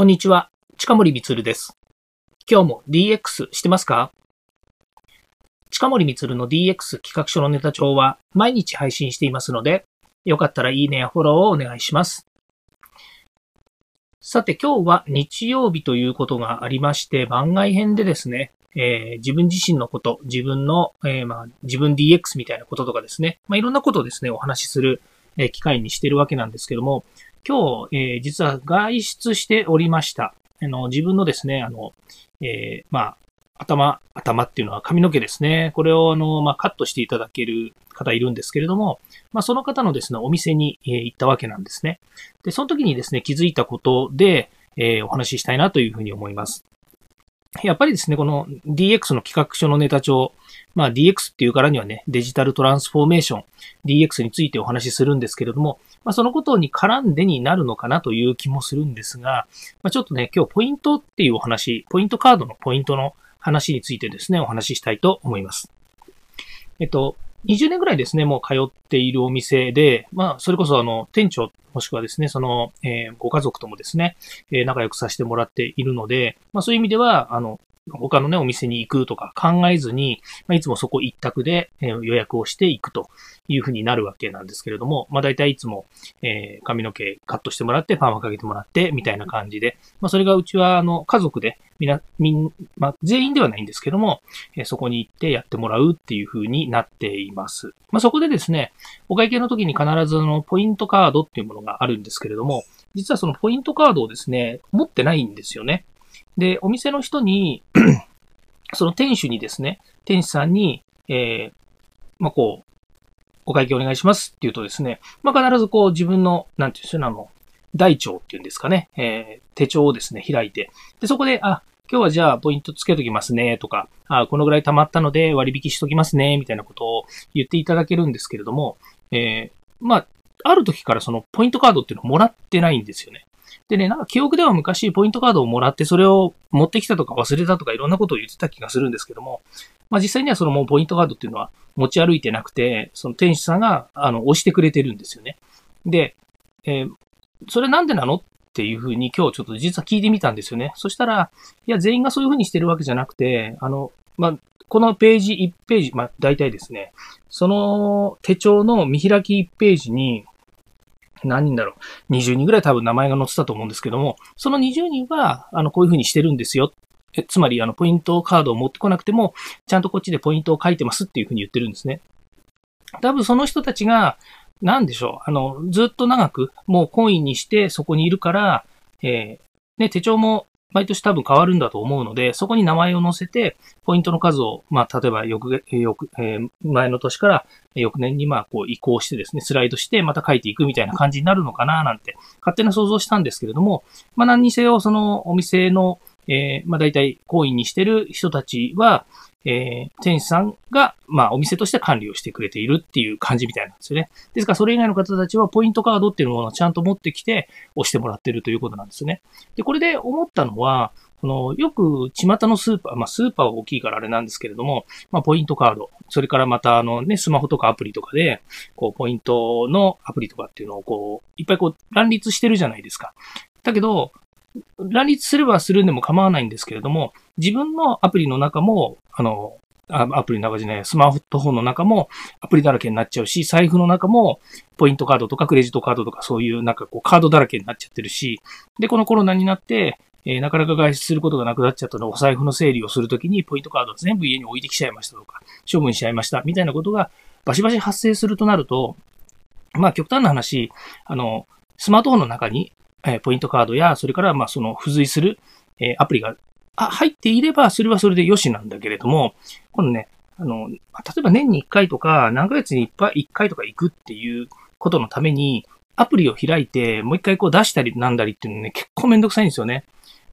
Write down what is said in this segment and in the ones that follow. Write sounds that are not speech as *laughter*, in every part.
こんにちは。近森光です。今日も DX してますか？近森光の DX 企画書のネタ帳は毎日配信していますので、よかったらいいねやフォローをお願いします。さて今日は日曜日ということがありまして、番外編でですね、えー、自分自身のこと、自分の、えー、まあ、自分 DX みたいなこととかですね、まあ、いろんなことをですね、お話しする、機会にしてるわけなんですけども、今日、えー、実は外出しておりました。あの、自分のですね、あの、えー、まあ、頭、頭っていうのは髪の毛ですね。これを、あの、まあ、カットしていただける方いるんですけれども、まあ、その方のですね、お店に、えー、行ったわけなんですね。で、その時にですね、気づいたことで、えー、お話ししたいなというふうに思います。やっぱりですね、この DX の企画書のネタ帳、まあ DX っていうからにはね、デジタルトランスフォーメーション、DX についてお話しするんですけれども、まあそのことに絡んでになるのかなという気もするんですが、まあちょっとね、今日ポイントっていうお話、ポイントカードのポイントの話についてですね、お話ししたいと思います。えっと、20年ぐらいですね、もう通っているお店で、まあ、それこそあの、店長、もしくはですね、その、えー、ご家族ともですね、えー、仲良くさせてもらっているので、まあそういう意味では、あの、他のね、お店に行くとか考えずに、まあ、いつもそこ一択で、え予約をしていくというふうになるわけなんですけれども、まあ大体いつも、えー、髪の毛カットしてもらって、パーマかけてもらって、みたいな感じで、まあそれがうちは、あの、家族で、みな、みん、まあ全員ではないんですけども、えー、そこに行ってやってもらうっていうふうになっています。まあそこでですね、お会計の時に必ずあの、ポイントカードっていうものがあるんですけれども、実はそのポイントカードをですね、持ってないんですよね。で、お店の人に *clears throat* その店主にですね、店主さんに、えー、まあ、こう、お会計お願いしますって言うとですね、まあ、必ずこう自分の、なんていうんですか、あの、台帳っていうんですかね、えー、手帳をですね、開いて、で、そこで、あ、今日はじゃあポイントつけときますね、とか、あ、このぐらい溜まったので割引しときますね、みたいなことを言っていただけるんですけれども、えー、まあ、ある時からそのポイントカードっていうのをもらってないんですよね。でね、なんか記憶では昔ポイントカードをもらってそれを持ってきたとか忘れたとかいろんなことを言ってた気がするんですけども、まあ実際にはそのもうポイントカードっていうのは持ち歩いてなくて、その店主さんがあの押してくれてるんですよね。で、えー、それなんでなのっていうふうに今日ちょっと実は聞いてみたんですよね。そしたら、いや全員がそういうふうにしてるわけじゃなくて、あの、まあ、このページ1ページ、まあ大体ですね、その手帳の見開き1ページに、何人だろう。20人ぐらい多分名前が載ってたと思うんですけども、その20人は、あの、こういうふうにしてるんですよ。えつまり、あの、ポイントカードを持ってこなくても、ちゃんとこっちでポイントを書いてますっていうふうに言ってるんですね。多分その人たちが、何でしょう。あの、ずっと長く、もうコインにしてそこにいるから、えー、ね、手帳も毎年多分変わるんだと思うので、そこに名前を載せて、ポイントの数を、まあ、例えば翌、翌、えー、前の年から翌年にまあ、こう移行してですね、スライドしてまた書いていくみたいな感じになるのかななんて、勝手な想像したんですけれども、まあ、何にせよ、そのお店の、えー、まあ、大体、行為にしてる人たちは、えー、店主さんが、まあ、お店として管理をしてくれているっていう感じみたいなんですよね。ですから、それ以外の方たちは、ポイントカードっていうものをちゃんと持ってきて、押してもらってるということなんですね。で、これで思ったのは、この、よく、巷のスーパー、まあ、スーパーは大きいからあれなんですけれども、まあ、ポイントカード、それからまた、あのね、スマホとかアプリとかで、こう、ポイントのアプリとかっていうのを、こう、いっぱいこう、乱立してるじゃないですか。だけど、乱立すればするんでも構わないんですけれども、自分のアプリの中も、あの、アプリの中じゃない、スマートフォンの中もアプリだらけになっちゃうし、財布の中もポイントカードとかクレジットカードとかそういうなんかこうカードだらけになっちゃってるし、で、このコロナになって、えー、なかなか外出することがなくなっちゃったのお財布の整理をするときにポイントカード全部家に置いてきちゃいましたとか、処分しちゃいましたみたいなことがバシバシ発生するとなると、まあ極端な話、あの、スマートフォンの中に、えー、ポイントカードや、それからまあその付随する、えー、アプリがあ入っていれば、それはそれで良しなんだけれども、このね、あの、例えば年に1回とか、何ヶ月にいっぱい1回とか行くっていうことのために、アプリを開いて、もう一回こう出したりなんだりっていうのね、結構めんどくさいんですよね。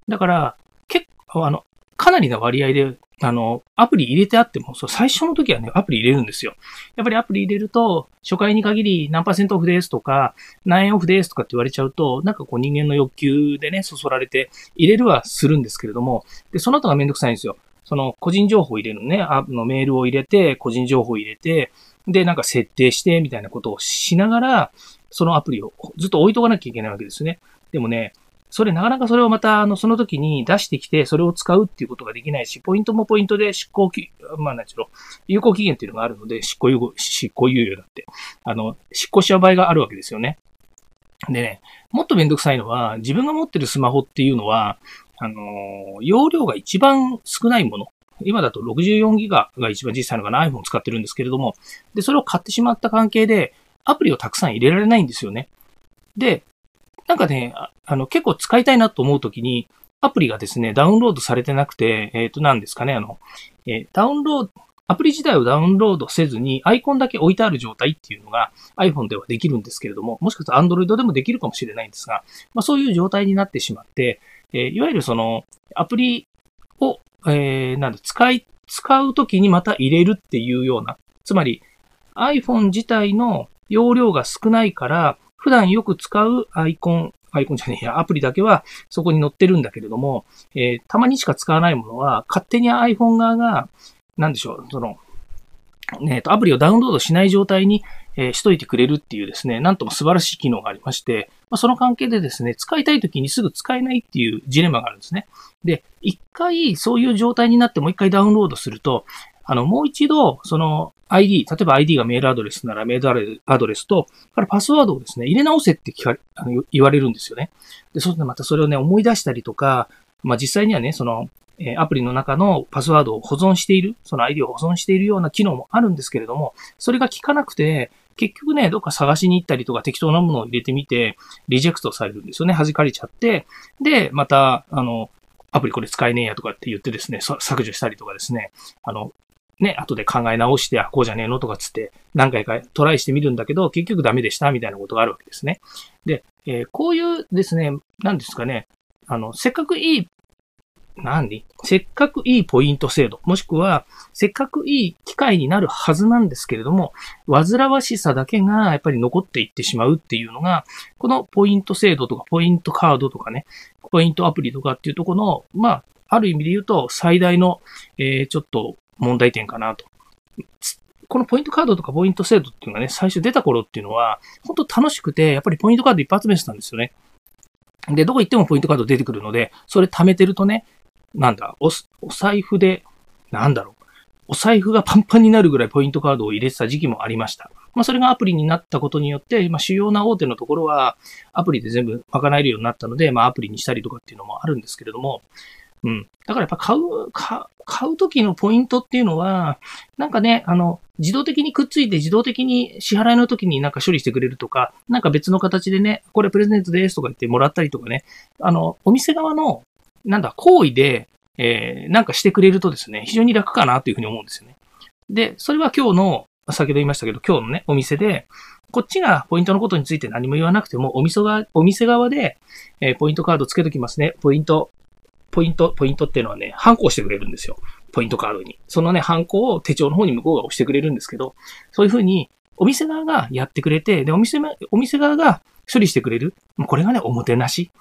だから、結構、あの、かなりな割合で、あの、アプリ入れてあっても、そう、最初の時はね、アプリ入れるんですよ。やっぱりアプリ入れると、初回に限り何パーセントオフですとか、何円オフですとかって言われちゃうと、なんかこう人間の欲求でね、そそられて入れるはするんですけれども、で、その後がめんどくさいんですよ。その個人情報入れるね、あのメールを入れて、個人情報入れて、で、なんか設定してみたいなことをしながら、そのアプリをずっと置いとかなきゃいけないわけですね。でもね、それなかなかそれをまた、あの、その時に出してきて、それを使うっていうことができないし、ポイントもポイントで執行期、まあ、なんちゅうの、有効期限っていうのがあるので、執行猶予、執行猶予だって、あの、執行しちゃう場合があるわけですよね。でね、もっとめんどくさいのは、自分が持ってるスマホっていうのは、あの容量が一番少ないもの。今だと64ギガが一番実際のかな iPhone 使ってるんですけれども、で、それを買ってしまった関係で、アプリをたくさん入れられないんですよね。で、なんかね、あの、結構使いたいなと思うときに、アプリがですね、ダウンロードされてなくて、えっ、ー、と、何ですかね、あの、えー、ダウンロード、アプリ自体をダウンロードせずに、アイコンだけ置いてある状態っていうのが iPhone ではできるんですけれども、もしかしたら Android でもできるかもしれないんですが、まあ、そういう状態になってしまって、えー、いわゆるその、アプリを、えー、なんだ、使い、使うときにまた入れるっていうような、つまり iPhone 自体の容量が少ないから、普段よく使うアイコン、アイコンじゃねえや、アプリだけはそこに載ってるんだけれども、えー、たまにしか使わないものは、勝手に iPhone 側が、なんでしょう、その、ね、アプリをダウンロードしない状態に、えー、しといてくれるっていうですね、なんとも素晴らしい機能がありまして、まあ、その関係でですね、使いたい時にすぐ使えないっていうジレンマがあるんですね。で、一回そういう状態になってもう一回ダウンロードすると、あの、もう一度、その ID、例えば ID がメールアドレスならメールアドレスと、からパスワードをですね、入れ直せって聞かれ、あの言われるんですよね。で、そうするとまたそれをね、思い出したりとか、まあ実際にはね、その、えアプリの中のパスワードを保存している、その ID を保存しているような機能もあるんですけれども、それが効かなくて、結局ね、どっか探しに行ったりとか適当なものを入れてみて、リジェクトされるんですよね。弾かれちゃって、で、また、あの、アプリこれ使えねえやとかって言ってですね、削除したりとかですね、あの、ね、後で考え直して、あ、こうじゃねえのとかつって、何回かトライしてみるんだけど、結局ダメでした、みたいなことがあるわけですね。で、えー、こういうですね、何ですかね、あの、せっかくいい、何？せっかくいいポイント制度、もしくは、せっかくいい機会になるはずなんですけれども、煩わしさだけがやっぱり残っていってしまうっていうのが、このポイント制度とか、ポイントカードとかね、ポイントアプリとかっていうとこの、まあ、ある意味で言うと、最大の、えー、ちょっと問題点かなと。このポイントカードとかポイント制度っていうのがね、最初出た頃っていうのは、本当楽しくて、やっぱりポイントカード一発目したんですよね。で、どこ行ってもポイントカード出てくるので、それ貯めてるとね、なんだ、お、お財布で、なんだろう。お財布がパンパンになるぐらいポイントカードを入れてた時期もありました。まあ、それがアプリになったことによって、まあ、主要な大手のところは、アプリで全部賄えるようになったので、まあ、アプリにしたりとかっていうのもあるんですけれども、うん。だからやっぱ買う、買う時のポイントっていうのは、なんかね、あの、自動的にくっついて自動的に支払いの時になんか処理してくれるとか、なんか別の形でね、これプレゼントですとか言ってもらったりとかね、あの、お店側の、なんだ、行為で、えー、なんかしてくれるとですね、非常に楽かなというふうに思うんですよね。で、それは今日の、先ほど言いましたけど、今日のね、お店で、こっちがポイントのことについて何も言わなくても、お店側お店側で、えー、ポイントカードつけときますね。ポイントポイント、ポイントっていうのはね、ハンコをしてくれるんですよ。ポイントカードに。そのね、ハンコを手帳の方に向こうが押してくれるんですけど、そういうふうに、お店側がやってくれて、で、お店、お店側が処理してくれる。これがね、おもてなし。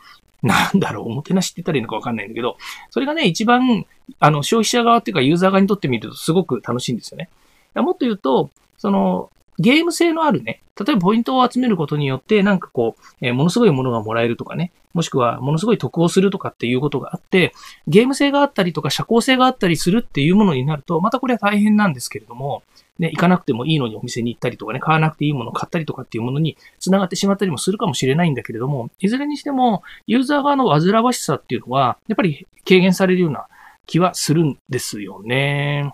なんだろう、おもてなしって言ったらいいのかわかんないんだけど、それがね、一番、あの、消費者側っていうかユーザー側にとってみるとすごく楽しいんですよね。もっと言うと、その、ゲーム性のあるね、例えばポイントを集めることによって、なんかこう、えー、ものすごいものがもらえるとかね、もしくはものすごい得をするとかっていうことがあって、ゲーム性があったりとか社交性があったりするっていうものになると、またこれは大変なんですけれども、ね、行かなくてもいいのにお店に行ったりとかね、買わなくていいものを買ったりとかっていうものに繋がってしまったりもするかもしれないんだけれども、いずれにしても、ユーザー側の煩わしさっていうのは、やっぱり軽減されるような気はするんですよね。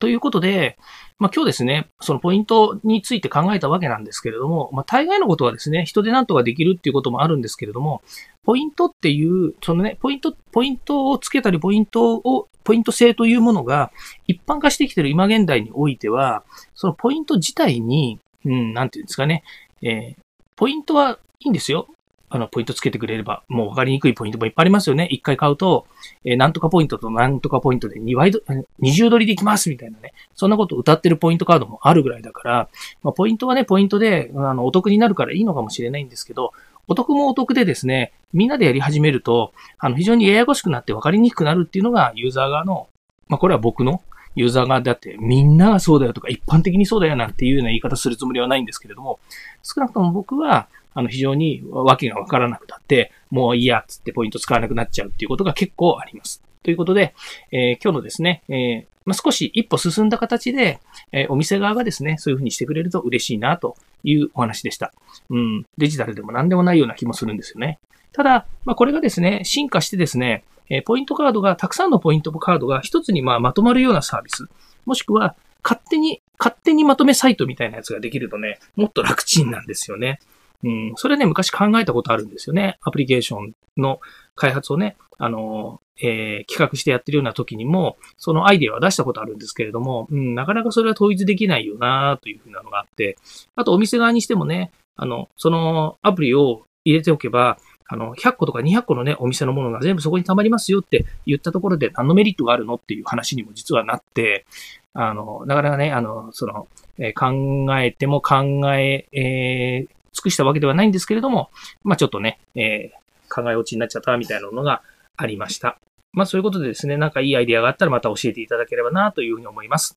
ということで、まあ、今日ですね、そのポイントについて考えたわけなんですけれども、まあ、大概のことはですね、人で何とかできるっていうこともあるんですけれども、ポイントっていう、そのね、ポイント、ポイントをつけたり、ポイントを、ポイント制というものが一般化してきている今現代においては、そのポイント自体に、うん、なんていうんですかね、えー、ポイントはいいんですよ。あの、ポイントつけてくれれば、もう分かりにくいポイントもいっぱいありますよね。一回買うと、えー、なんとかポイントとなんとかポイントで2倍、二重取りできますみたいなね。そんなこと歌ってるポイントカードもあるぐらいだから、まあ、ポイントはね、ポイントで、あの、お得になるからいいのかもしれないんですけど、お得もお得でですね、みんなでやり始めると、あの、非常にややこしくなって分かりにくくなるっていうのがユーザー側の、まあ、これは僕のユーザー側であって、みんながそうだよとか、一般的にそうだよなんていうような言い方するつもりはないんですけれども、少なくとも僕は、あの、非常にわけがわからなくなって、もういいや、つってポイント使わなくなっちゃうっていうことが結構あります。ということで、えー、今日のですね、えー、まあ、少し一歩進んだ形で、えー、お店側がですね、そういうふうにしてくれると嬉しいなというお話でした。うん、デジタルでも何でもないような気もするんですよね。ただ、まあ、これがですね、進化してですね、えポイントカードが、たくさんのポイントカードが一つにままとまるようなサービス、もしくは勝手に、勝手にまとめサイトみたいなやつができるとね、もっと楽ちんなんですよね。うん、それね、昔考えたことあるんですよね。アプリケーションの開発をね、あの、えー、企画してやってるような時にも、そのアイデアは出したことあるんですけれども、うん、なかなかそれは統一できないよなというふうなのがあって、あとお店側にしてもね、あの、そのアプリを入れておけば、あの、100個とか200個のね、お店のものが全部そこに溜まりますよって言ったところで何のメリットがあるのっていう話にも実はなって、あの、なかなかね、あの、その、えー、考えても考え、えー、尽くしたわけではないんですけれども、まあちょっとね、えー、考え落ちになっちゃったみたいなのがありました。まあそういうことでですね、なんかいいアイデアがあったらまた教えていただければなというふうに思います。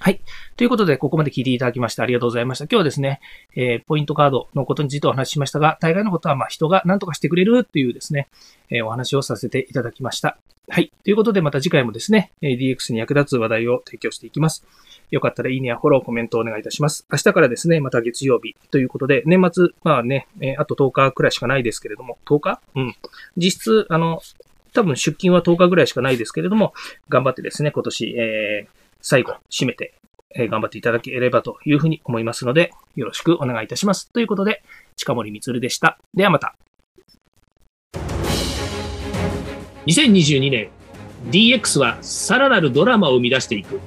はい。ということで、ここまで聞いていただきましてありがとうございました。今日はですね、えー、ポイントカードのことについてお話ししましたが、大概のことは、ま、人が何とかしてくれるっていうですね、えー、お話をさせていただきました。はい。ということで、また次回もですね、DX に役立つ話題を提供していきます。よかったらいいねやフォロー、コメントをお願いいたします。明日からですね、また月曜日ということで、年末、まあね、え、あと10日くらいしかないですけれども、10日？うん。実質、あの、多分出勤は10日ぐらいしかないですけれども、頑張ってですね、今年、えー、最後、締めて、えー、頑張っていただければというふうに思いますので、よろしくお願いいたします。ということで、近森光でした。ではまた。2022年、DX はさらなるドラマを生み出していく。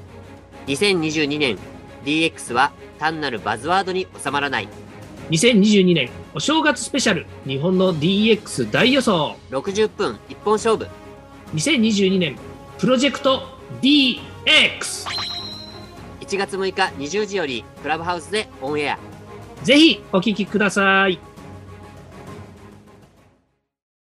2022年、DX は単なるバズワードに収まらない。2022年お正月スペシャル日本の DX 大予想60分一本勝負2022年プロジェクト DX1 月6日20時よりクラブハウスでオンエア。ぜひお聞きください